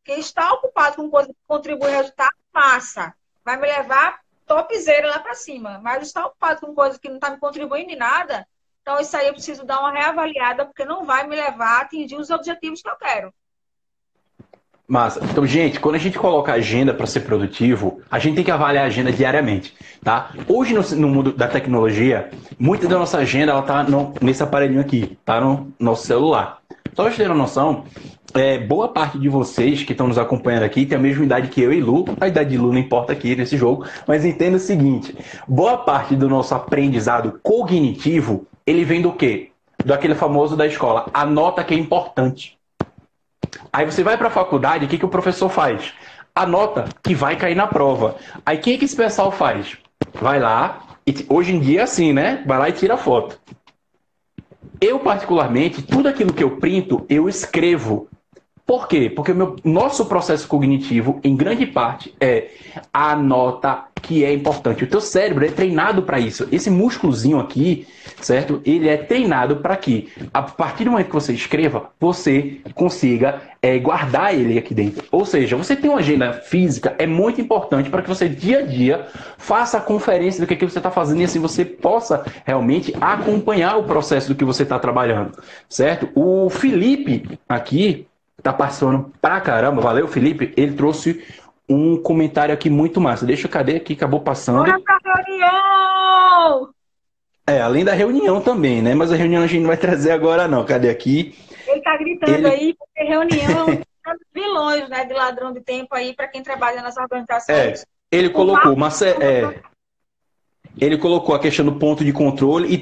Quem está ocupado com coisa que contribui ao resultado, passa. Vai me levar topzera lá para cima. Mas está ocupado com coisa que não está me contribuindo em nada, então isso aí eu preciso dar uma reavaliada, porque não vai me levar a atingir os objetivos que eu quero. Massa. Então, gente, quando a gente coloca agenda para ser produtivo, a gente tem que avaliar a agenda diariamente, tá? Hoje, no, no mundo da tecnologia, muita da nossa agenda, ela tá nesse aparelhinho aqui, tá no nosso celular. Só para vocês terem uma noção, é, boa parte de vocês que estão nos acompanhando aqui tem a mesma idade que eu e Lu. A idade de Lu não importa aqui nesse jogo, mas entenda o seguinte: boa parte do nosso aprendizado cognitivo ele vem do quê? Do aquele famoso da escola, a nota que é importante. Aí você vai para a faculdade, o que, que o professor faz? A nota que vai cair na prova. Aí o que, que esse pessoal faz? Vai lá, e hoje em dia é assim, né? Vai lá e tira foto. Eu, particularmente, tudo aquilo que eu printo, eu escrevo. Por quê? Porque o meu, nosso processo cognitivo, em grande parte, é a nota que é importante. O teu cérebro é treinado para isso. Esse músculozinho aqui, certo? Ele é treinado para que, a partir do momento que você escreva, você consiga é, guardar ele aqui dentro. Ou seja, você tem uma agenda física, é muito importante para que você, dia a dia, faça a conferência do que, é que você está fazendo e assim você possa realmente acompanhar o processo do que você está trabalhando, certo? O Felipe aqui tá participando pra caramba. Valeu, Felipe. Ele trouxe um comentário aqui muito massa. Deixa eu cadê aqui, acabou passando. Bora pra! É, além da reunião também, né? Mas a reunião a gente não vai trazer agora, não. Cadê aqui? Ele tá gritando Ele... aí, porque reunião é vilões, né? De ladrão de tempo aí, para quem trabalha nas organizações. É, ele colocou, mas é, é, ele colocou a questão do ponto de controle e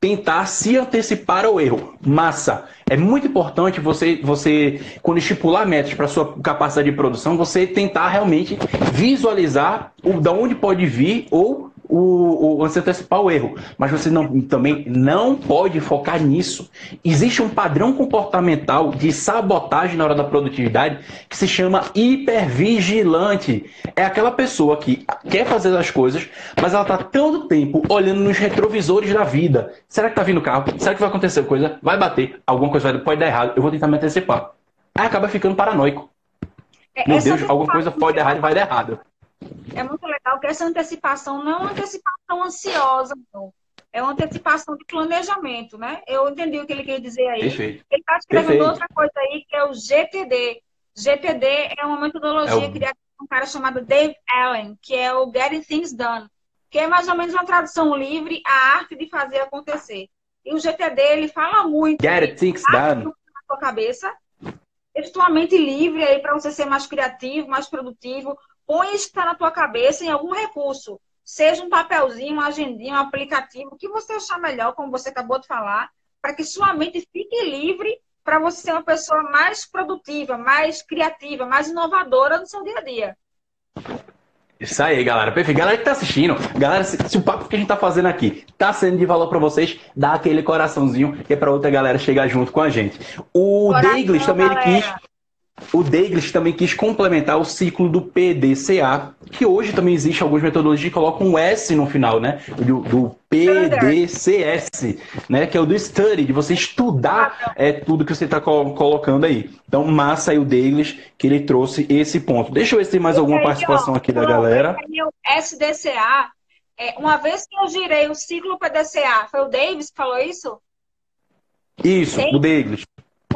tentar se antecipar ao erro. Massa. É muito importante você, você quando estipular metas para sua capacidade de produção, você tentar realmente visualizar o, da onde pode vir ou o, o, você antecipar o erro. Mas você não, também não pode focar nisso. Existe um padrão comportamental de sabotagem na hora da produtividade que se chama hipervigilante. É aquela pessoa que quer fazer as coisas, mas ela está todo tempo olhando nos retrovisores da vida. Será que está vindo carro? Será que vai acontecer coisa? Vai bater? Alguma coisa vai, pode dar errado? Eu vou tentar me antecipar. Aí acaba ficando paranoico. É, Meu Deus, alguma coisa pode dar errado e vai dar errado é muito legal que essa antecipação não é uma antecipação ansiosa, não. É uma antecipação de planejamento, né? Eu entendi o que ele quer dizer aí. Perfeito. Ele está escrevendo Perfeito. outra coisa aí, que é o GTD. GTD é uma metodologia é o... criada por um cara chamado Dave Allen, que é o Getting Things Done, que é mais ou menos uma tradução livre, a arte de fazer acontecer. E o GTD, ele fala muito. Get Things Done. Na sua cabeça, virtualmente livre aí para você ser mais criativo, mais produtivo, põe isso que está na tua cabeça em algum recurso. Seja um papelzinho, uma agendinha, um aplicativo, o que você achar melhor, como você acabou de falar, para que sua mente fique livre para você ser uma pessoa mais produtiva, mais criativa, mais inovadora no seu dia a dia. Isso aí, galera. Perfeito. Galera que tá assistindo, galera, se, se o papo que a gente tá fazendo aqui tá sendo de valor para vocês, dá aquele coraçãozinho que é para outra galera chegar junto com a gente. O Coração, também ele quis o Deiglish também quis complementar o ciclo do PDCA, que hoje também existe algumas metodologias que colocam um S no final, né? Do, do PDCS, né? Que é o do study, de você estudar é, tudo que você está colocando aí. Então, massa aí o Deiglish, que ele trouxe esse ponto. Deixa eu ver se tem mais alguma participação aqui da galera. O SDCA, é, uma vez que eu girei o ciclo PDCA, foi o Davis que falou isso? Isso, o Deiglish.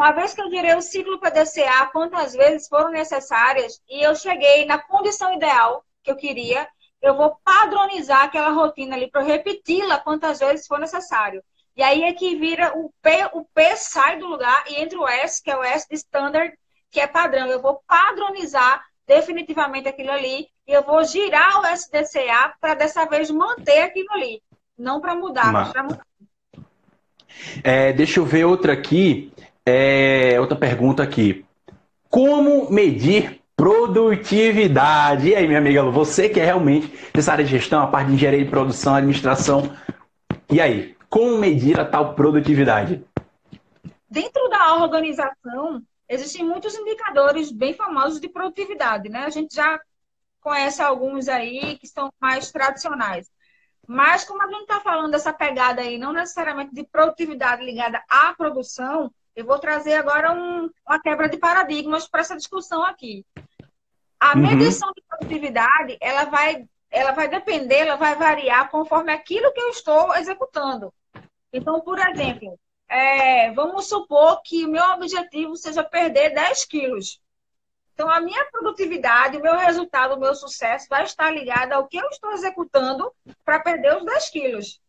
Uma vez que eu direi o ciclo PDCA, quantas vezes foram necessárias, e eu cheguei na condição ideal, que eu queria, eu vou padronizar aquela rotina ali para repeti-la quantas vezes for necessário. E aí é que vira o P, o P sai do lugar e entra o S, que é o S de standard, que é padrão. Eu vou padronizar definitivamente aquilo ali e eu vou girar o SDCA para dessa vez manter aquilo ali, não para mudar, mas para mudar. É, deixa eu ver outra aqui, é, outra pergunta aqui. Como medir produtividade? E aí, minha amiga Lu, você que é realmente dessa área de gestão, a parte de engenharia de produção, administração, e aí, como medir a tal produtividade? Dentro da organização, existem muitos indicadores bem famosos de produtividade, né? A gente já conhece alguns aí que são mais tradicionais. Mas como a gente está falando dessa pegada aí, não necessariamente de produtividade ligada à produção, eu vou trazer agora um, uma quebra de paradigmas para essa discussão aqui. A uhum. medição de produtividade, ela vai, ela vai depender, ela vai variar conforme aquilo que eu estou executando. Então, por exemplo, é, vamos supor que o meu objetivo seja perder 10 quilos. Então, a minha produtividade, o meu resultado, o meu sucesso vai estar ligado ao que eu estou executando para perder os 10 quilos.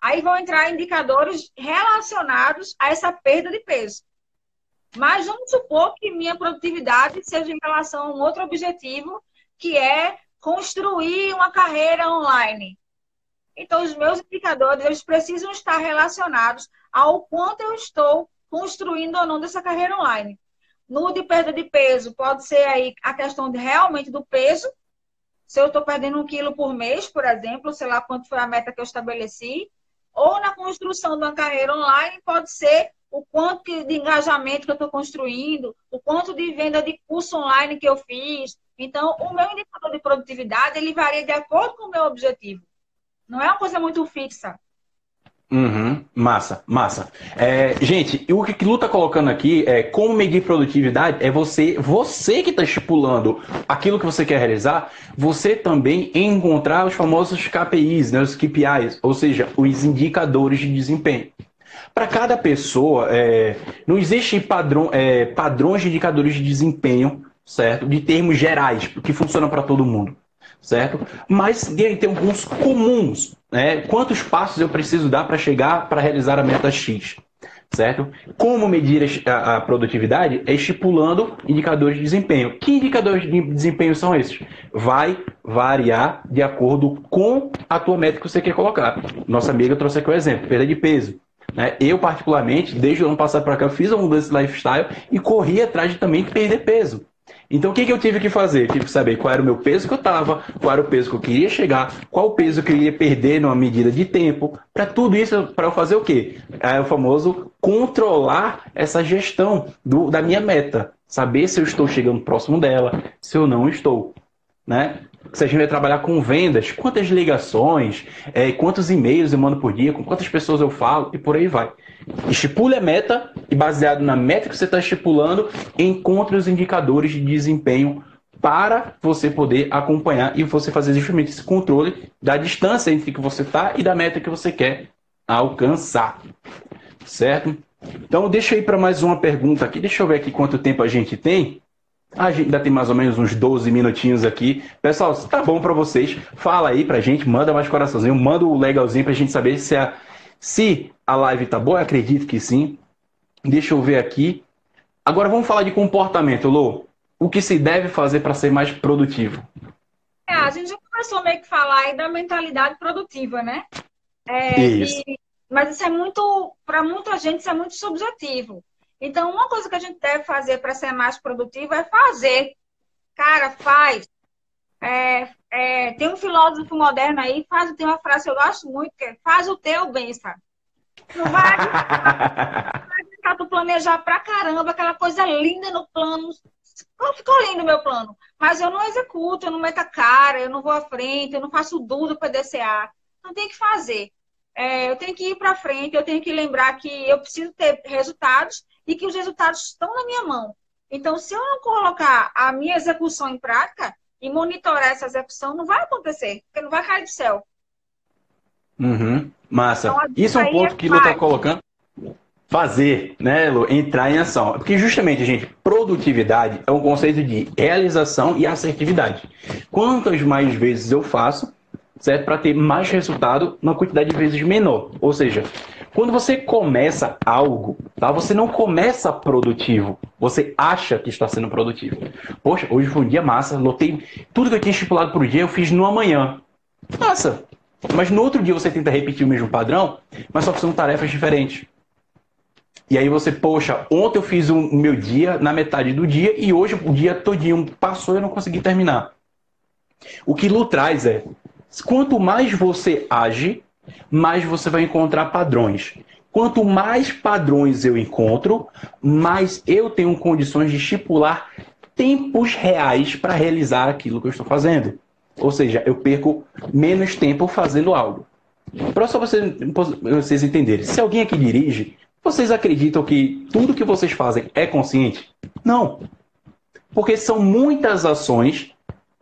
Aí vão entrar indicadores relacionados a essa perda de peso. Mas vamos supor que minha produtividade seja em relação a um outro objetivo, que é construir uma carreira online. Então, os meus indicadores eles precisam estar relacionados ao quanto eu estou construindo ou não dessa carreira online. No de perda de peso, pode ser aí a questão de, realmente do peso. Se eu estou perdendo um quilo por mês, por exemplo, sei lá quanto foi a meta que eu estabeleci. Ou na construção de uma carreira online, pode ser o quanto de engajamento que eu estou construindo, o quanto de venda de curso online que eu fiz. Então, o meu indicador de produtividade, ele varia de acordo com o meu objetivo. Não é uma coisa muito fixa. Uhum, massa, massa. É, gente, o que Lu está colocando aqui é como medir produtividade é você, você que está estipulando aquilo que você quer realizar, você também encontrar os famosos KPIs, né, os KPIs, ou seja, os indicadores de desempenho. Para cada pessoa, é, não existe padrão, é, padrões de indicadores de desempenho, certo? De termos gerais, que funcionam para todo mundo certo? Mas tem alguns comuns, né? Quantos passos eu preciso dar para chegar para realizar a meta X, certo? Como medir a, a, produtividade? É estipulando indicadores de desempenho. Que indicadores de desempenho são esses? Vai variar de acordo com a tua meta que você quer colocar. Nossa amiga trouxe aqui o um exemplo, perda de peso. Né? Eu, particularmente, desde o ano passado para cá, fiz uma mudança de lifestyle e corri atrás de também perder peso. Então, o que, que eu tive que fazer? tive que saber qual era o meu peso que eu estava, qual era o peso que eu queria chegar, qual o peso que eu ia perder numa medida de tempo. Para tudo isso, para eu fazer o quê? É o famoso controlar essa gestão do, da minha meta. Saber se eu estou chegando próximo dela, se eu não estou. Né? Se a gente vai trabalhar com vendas, quantas ligações, é, quantos e-mails eu mando por dia, com quantas pessoas eu falo e por aí vai. Estipule a meta e, baseado na meta que você está estipulando, encontre os indicadores de desempenho para você poder acompanhar e você fazer justamente esse controle da distância entre que você está e da meta que você quer alcançar. Certo? Então, deixa ir para mais uma pergunta aqui. Deixa eu ver aqui quanto tempo a gente tem. A gente ainda tem mais ou menos uns 12 minutinhos aqui. Pessoal, se tá bom para vocês, fala aí pra gente, manda mais coraçãozinho, manda o legalzinho pra gente saber se a, se a live tá boa. Eu acredito que sim. Deixa eu ver aqui. Agora vamos falar de comportamento, Lô. O que se deve fazer para ser mais produtivo? É, a gente já começou meio que falar aí da mentalidade produtiva, né? É, isso. E, mas isso é muito, para muita gente, isso é muito subjetivo. Então, uma coisa que a gente deve fazer para ser mais produtivo é fazer. Cara, faz. É, é, tem um filósofo moderno aí, faz, tem uma frase que eu gosto muito, que é faz o teu bem, sabe? Não vai adiantar tu planejar pra caramba, aquela coisa linda no plano. Ficou lindo o meu plano, mas eu não executo, eu não meto a cara, eu não vou à frente, eu não faço dúvida para DCA. Então tem que fazer. É, eu tenho que ir para frente, eu tenho que lembrar que eu preciso ter resultados e que os resultados estão na minha mão. Então, se eu não colocar a minha execução em prática e monitorar essa execução, não vai acontecer, porque não vai cair do céu. Uhum. Massa. Então, Isso é um ponto é que ele está colocando. fazer, né, Lu, entrar em ação. Porque justamente, gente, produtividade é um conceito de realização e assertividade. Quantas mais vezes eu faço, certo? Para ter mais resultado numa quantidade de vezes menor. Ou seja, quando você começa algo, tá? Você não começa produtivo. Você acha que está sendo produtivo. Poxa, hoje foi um dia massa, lotei tudo que eu tinha estipulado para o dia, eu fiz no amanhã. Massa. Mas no outro dia você tenta repetir o mesmo padrão, mas só que são tarefas diferentes. E aí você, poxa, ontem eu fiz o meu dia na metade do dia e hoje o dia todinho passou e eu não consegui terminar. O que Lu traz é, quanto mais você age, mais você vai encontrar padrões. Quanto mais padrões eu encontro, mais eu tenho condições de estipular tempos reais para realizar aquilo que eu estou fazendo. Ou seja, eu perco menos tempo fazendo algo. Para só vocês, vocês entenderem, se alguém aqui dirige, vocês acreditam que tudo que vocês fazem é consciente? Não. Porque são muitas ações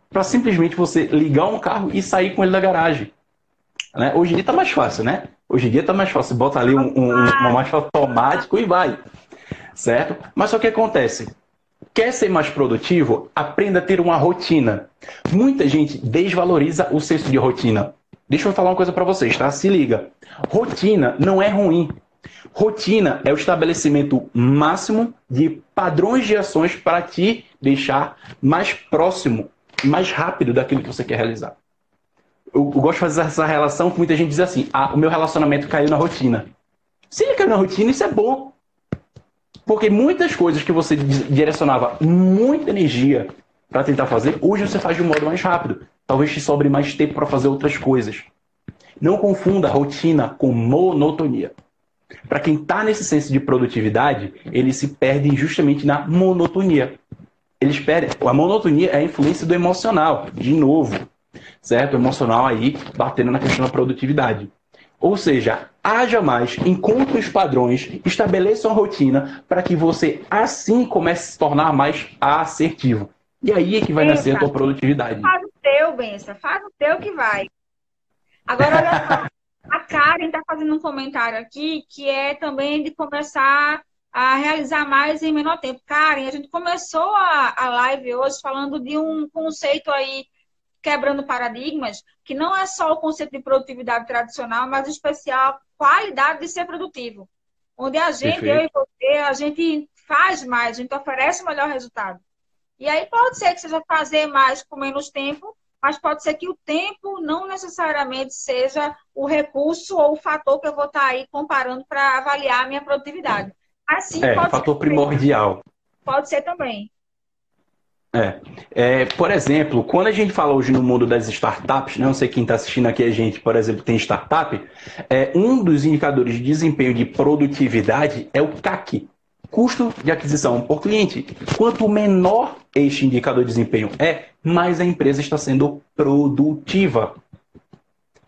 para simplesmente você ligar um carro e sair com ele da garagem. Né? Hoje em dia está mais fácil, né? Hoje em dia está mais fácil. Você bota ali um, um, uma marcha automático e vai. Certo? Mas só que acontece? Quer ser mais produtivo? Aprenda a ter uma rotina. Muita gente desvaloriza o senso de rotina. Deixa eu falar uma coisa para vocês, tá? Se liga. Rotina não é ruim. Rotina é o estabelecimento máximo de padrões de ações para te deixar mais próximo, mais rápido daquilo que você quer realizar. Eu, eu gosto de fazer essa relação que muita gente diz assim: ah, o meu relacionamento caiu na rotina. Se ele caiu na rotina, isso é bom. Porque muitas coisas que você direcionava muita energia para tentar fazer, hoje você faz de um modo mais rápido. Talvez te sobre mais tempo para fazer outras coisas. Não confunda rotina com monotonia. Para quem está nesse senso de produtividade, eles se perdem justamente na monotonia. Eles perdem. A monotonia é a influência do emocional, de novo, certo? Emocional aí batendo na questão da produtividade. Ou seja, haja mais, encontre os padrões, estabeleça uma rotina para que você assim comece a se tornar mais assertivo. E aí é que vai Bença, nascer a tua produtividade. Faz o teu, Bença, faz o teu que vai. Agora, olha só. A Karen está fazendo um comentário aqui que é também de começar a realizar mais em menor tempo. Karen, a gente começou a, a live hoje falando de um conceito aí, quebrando paradigmas, que não é só o conceito de produtividade tradicional, mas em especial qualidade de ser produtivo. Onde a gente, Perfeito. eu e você, a gente faz mais, a gente oferece o melhor resultado. E aí pode ser que seja fazer mais com menos tempo, mas pode ser que o tempo não necessariamente seja o recurso ou o fator que eu vou estar aí comparando para avaliar a minha produtividade. Assim, é, fator primordial. Pode ser também. É. é. Por exemplo, quando a gente fala hoje no mundo das startups, né, não sei quem está assistindo aqui a gente, por exemplo, tem startup, é, um dos indicadores de desempenho de produtividade é o CAC, custo de aquisição por cliente. Quanto menor este indicador de desempenho é, mais a empresa está sendo produtiva.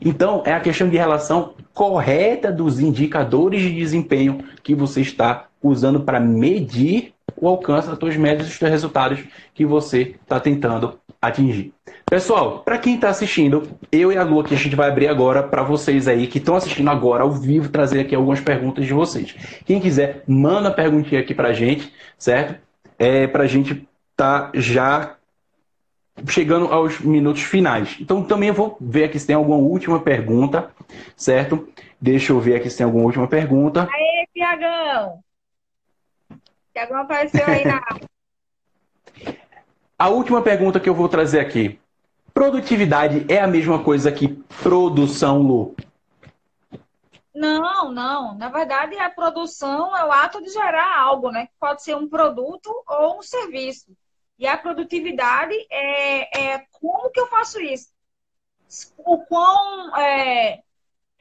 Então, é a questão de relação correta dos indicadores de desempenho que você está usando para medir o alcance das suas médias e dos seus resultados que você está tentando atingir. Pessoal, para quem está assistindo, eu e a Lu aqui a gente vai abrir agora para vocês aí que estão assistindo agora ao vivo, trazer aqui algumas perguntas de vocês. Quem quiser, manda a perguntinha aqui para a gente, certo? É, para a gente tá já chegando aos minutos finais. Então também vou ver aqui se tem alguma última pergunta, certo? Deixa eu ver aqui se tem alguma última pergunta. Aê, Tiagão! Tiagão apareceu aí na. A última pergunta que eu vou trazer aqui. Produtividade é a mesma coisa que produção, Lu? Não, não. Na verdade, a produção é o ato de gerar algo, né? Pode ser um produto ou um serviço. E a produtividade é, é como que eu faço isso? O quão é,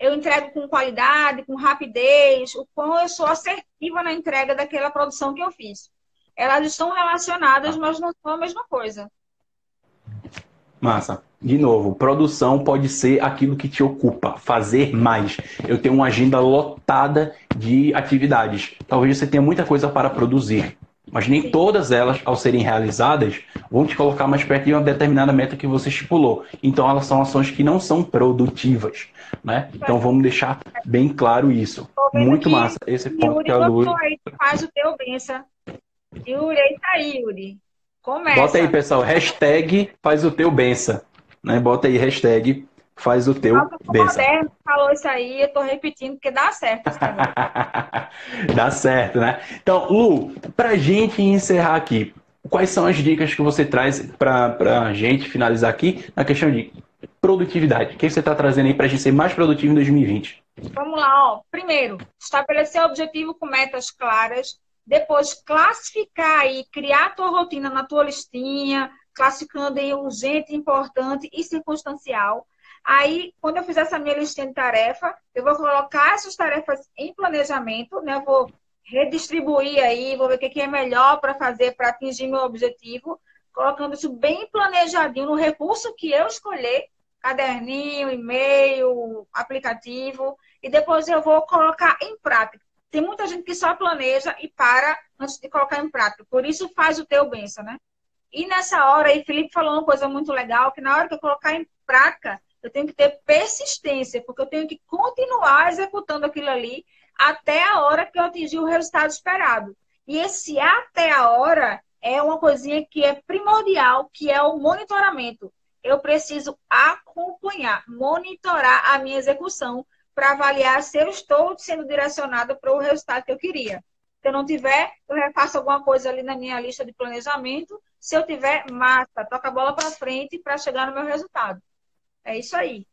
eu entrego com qualidade, com rapidez, o quão eu sou assertiva na entrega daquela produção que eu fiz. Elas estão relacionadas, mas não são a mesma coisa. Massa. De novo, produção pode ser aquilo que te ocupa, fazer mais. Eu tenho uma agenda lotada de atividades. Talvez você tenha muita coisa para produzir. Mas nem todas elas, ao serem realizadas, vão te colocar mais perto de uma determinada meta que você estipulou. Então, elas são ações que não são produtivas. Né? Então, vamos deixar bem claro isso. Muito massa. Esse ponto que a Lu... Faz o teu benção. Yuri, é isso aí, Yuri. Começa. Bota aí, pessoal. Hashtag faz o teu benção. Né? Bota aí, hashtag faz o teu moderno falou isso aí, eu tô repetindo porque dá certo. dá certo, né? Então, Lu, pra gente encerrar aqui, quais são as dicas que você traz pra, pra gente finalizar aqui na questão de produtividade? O que você está trazendo aí para a gente ser mais produtivo em 2020? Vamos lá, ó. Primeiro, estabelecer o objetivo com metas claras. Depois, classificar e criar a tua rotina na tua listinha, classificando em urgente, importante e circunstancial. Aí, quando eu fizer essa minha listinha de tarefa, eu vou colocar essas tarefas em planejamento, né? Eu vou redistribuir aí, vou ver o que é melhor para fazer para atingir meu objetivo, colocando isso bem planejadinho no recurso que eu escolher, caderninho, e-mail, aplicativo, e depois eu vou colocar em prática. Tem muita gente que só planeja e para antes de colocar em prática. Por isso faz o teu benção, né? E nessa hora aí, Felipe falou uma coisa muito legal, que na hora que eu colocar em prática, eu tenho que ter persistência, porque eu tenho que continuar executando aquilo ali até a hora que eu atingir o resultado esperado. E esse até a hora é uma coisinha que é primordial, que é o monitoramento. Eu preciso acompanhar, monitorar a minha execução para avaliar se eu estou sendo direcionada para o resultado que eu queria. Se eu não tiver, eu refaço alguma coisa ali na minha lista de planejamento. Se eu tiver, massa, toca a bola para frente para chegar no meu resultado. É isso aí.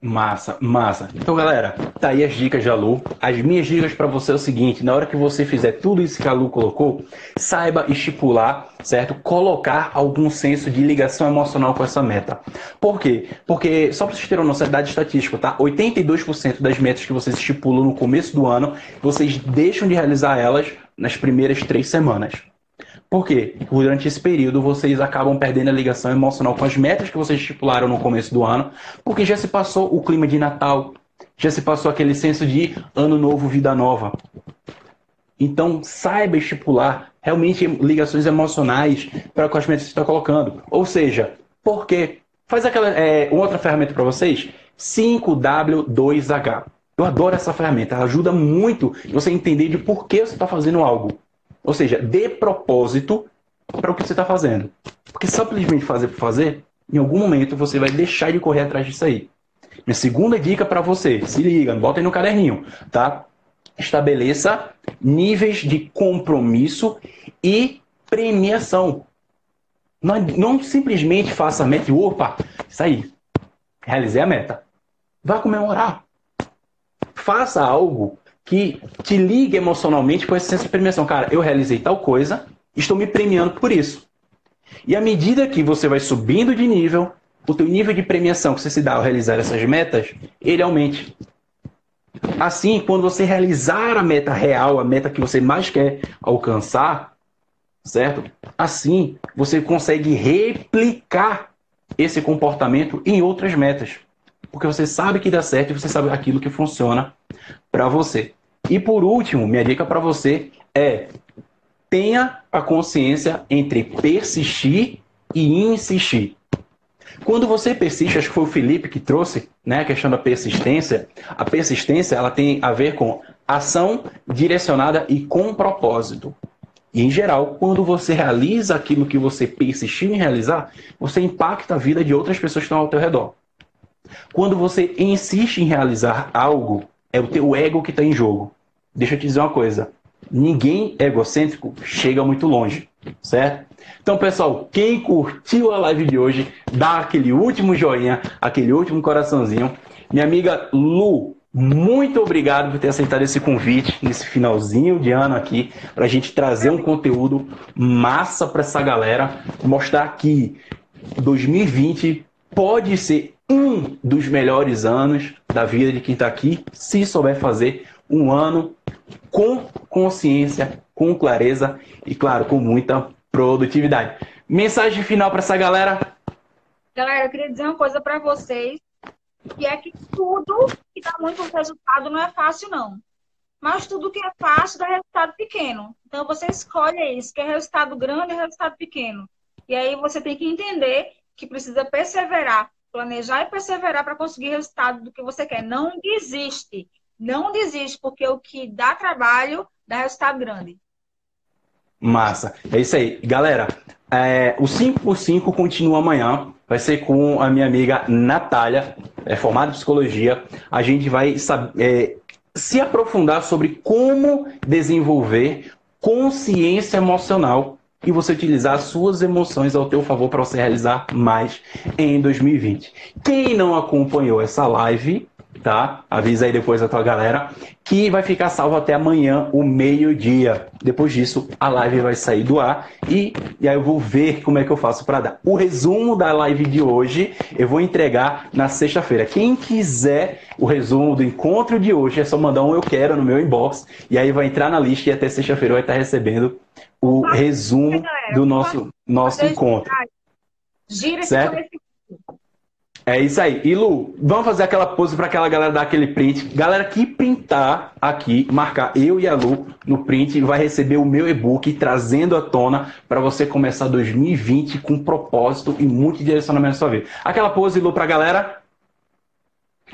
Massa, massa. Então, galera, tá aí as dicas da Lu. As minhas dicas para você é o seguinte: na hora que você fizer tudo isso que a Lu colocou, saiba estipular, certo? Colocar algum senso de ligação emocional com essa meta. Por quê? Porque, só para vocês terem uma noção, dado estatístico, tá? 82% das metas que vocês estipulam no começo do ano, vocês deixam de realizar elas nas primeiras três semanas. Por quê? Durante esse período vocês acabam perdendo a ligação emocional com as metas que vocês estipularam no começo do ano, porque já se passou o clima de Natal, já se passou aquele senso de ano novo, vida nova. Então, saiba estipular realmente ligações emocionais para com as metas que você está colocando. Ou seja, por quê? Faz aquela é, outra ferramenta para vocês, 5W2H. Eu adoro essa ferramenta, ela ajuda muito você entender de por que você está fazendo algo. Ou seja, dê propósito para o que você está fazendo. Porque simplesmente fazer por fazer, em algum momento você vai deixar de correr atrás disso aí. Minha segunda dica para você, se liga, bota aí no caderninho, tá? Estabeleça níveis de compromisso e premiação. Não, não simplesmente faça a meta e opa, isso aí, realizei a meta. Vá comemorar. Faça algo que te ligue emocionalmente com esse senso de premiação. Cara, eu realizei tal coisa, estou me premiando por isso. E à medida que você vai subindo de nível, o teu nível de premiação que você se dá ao realizar essas metas, ele aumente. Assim, quando você realizar a meta real, a meta que você mais quer alcançar, certo? Assim, você consegue replicar esse comportamento em outras metas. Porque você sabe que dá certo e você sabe aquilo que funciona para você. E por último, minha dica para você é tenha a consciência entre persistir e insistir. Quando você persiste, acho que foi o Felipe que trouxe né, a questão da persistência. A persistência ela tem a ver com ação direcionada e com propósito. E, em geral, quando você realiza aquilo que você persistiu em realizar, você impacta a vida de outras pessoas que estão ao teu redor. Quando você insiste em realizar algo, é o teu ego que está em jogo deixa eu te dizer uma coisa. Ninguém egocêntrico chega muito longe, certo? Então, pessoal, quem curtiu a live de hoje, dá aquele último joinha, aquele último coraçãozinho. Minha amiga Lu, muito obrigado por ter aceitado esse convite nesse finalzinho de ano aqui, para a gente trazer um conteúdo massa para essa galera, mostrar que 2020 pode ser um dos melhores anos da vida de quem está aqui, se souber fazer um ano com consciência, com clareza e, claro, com muita produtividade. Mensagem final para essa galera? Galera, eu queria dizer uma coisa para vocês, que é que tudo que dá muito resultado não é fácil, não. mas tudo que é fácil dá resultado pequeno. Então você escolhe isso, que é resultado grande e resultado pequeno. E aí você tem que entender que precisa perseverar, planejar e perseverar para conseguir resultado do que você quer. Não desiste. Não desiste, porque o que dá trabalho dá resultado grande. Massa. É isso aí. Galera, é, o 5x5 continua amanhã. Vai ser com a minha amiga Natália, é, formada em psicologia. A gente vai é, se aprofundar sobre como desenvolver consciência emocional e você utilizar as suas emoções ao teu favor para você realizar mais em 2020. Quem não acompanhou essa live, tá? Avisa aí depois a tua galera que vai ficar salvo até amanhã, o meio-dia. Depois disso, a live vai sair do ar e, e aí eu vou ver como é que eu faço para dar. O resumo da live de hoje eu vou entregar na sexta-feira. Quem quiser o resumo do encontro de hoje é só mandar um eu quero no meu inbox e aí vai entrar na lista e até sexta-feira vai estar recebendo o resumo do nosso, nosso encontro. Gira certo? É isso aí. E Lu, vamos fazer aquela pose para aquela galera dar aquele print. Galera que printar aqui, marcar eu e a Lu no print, vai receber o meu e-book trazendo à tona para você começar 2020 com propósito e muito direcionamento na sua vida. Aquela pose, Lu, para galera.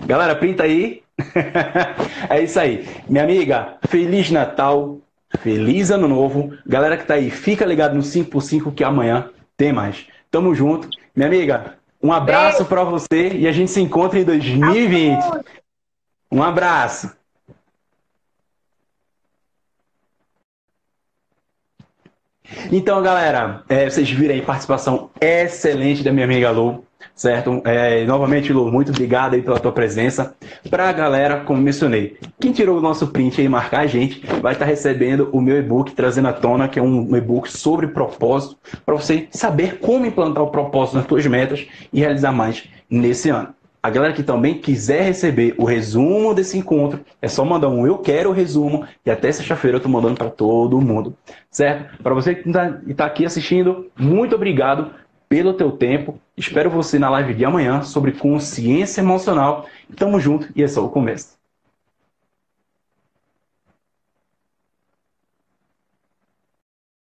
Galera, printa aí. é isso aí. Minha amiga, Feliz Natal, Feliz Ano Novo. Galera que tá aí, fica ligado no 5x5 que amanhã tem mais. Tamo junto. Minha amiga, um abraço para você e a gente se encontra em 2020. Um abraço. Então, galera, é, vocês viram aí participação excelente da minha amiga Lu certo? É, novamente, Lu, muito obrigado aí pela tua presença. Para a galera, como mencionei, quem tirou o nosso print e marcar a gente, vai estar recebendo o meu e-book trazendo à tona, que é um e-book sobre propósito, para você saber como implantar o propósito nas tuas metas e realizar mais nesse ano. A galera que também quiser receber o resumo desse encontro, é só mandar um eu quero o resumo e até sexta-feira eu estou mandando para todo mundo, certo? Para você que está tá aqui assistindo, muito obrigado pelo teu tempo. Espero você na live de amanhã sobre consciência emocional. Tamo junto e é só o começo.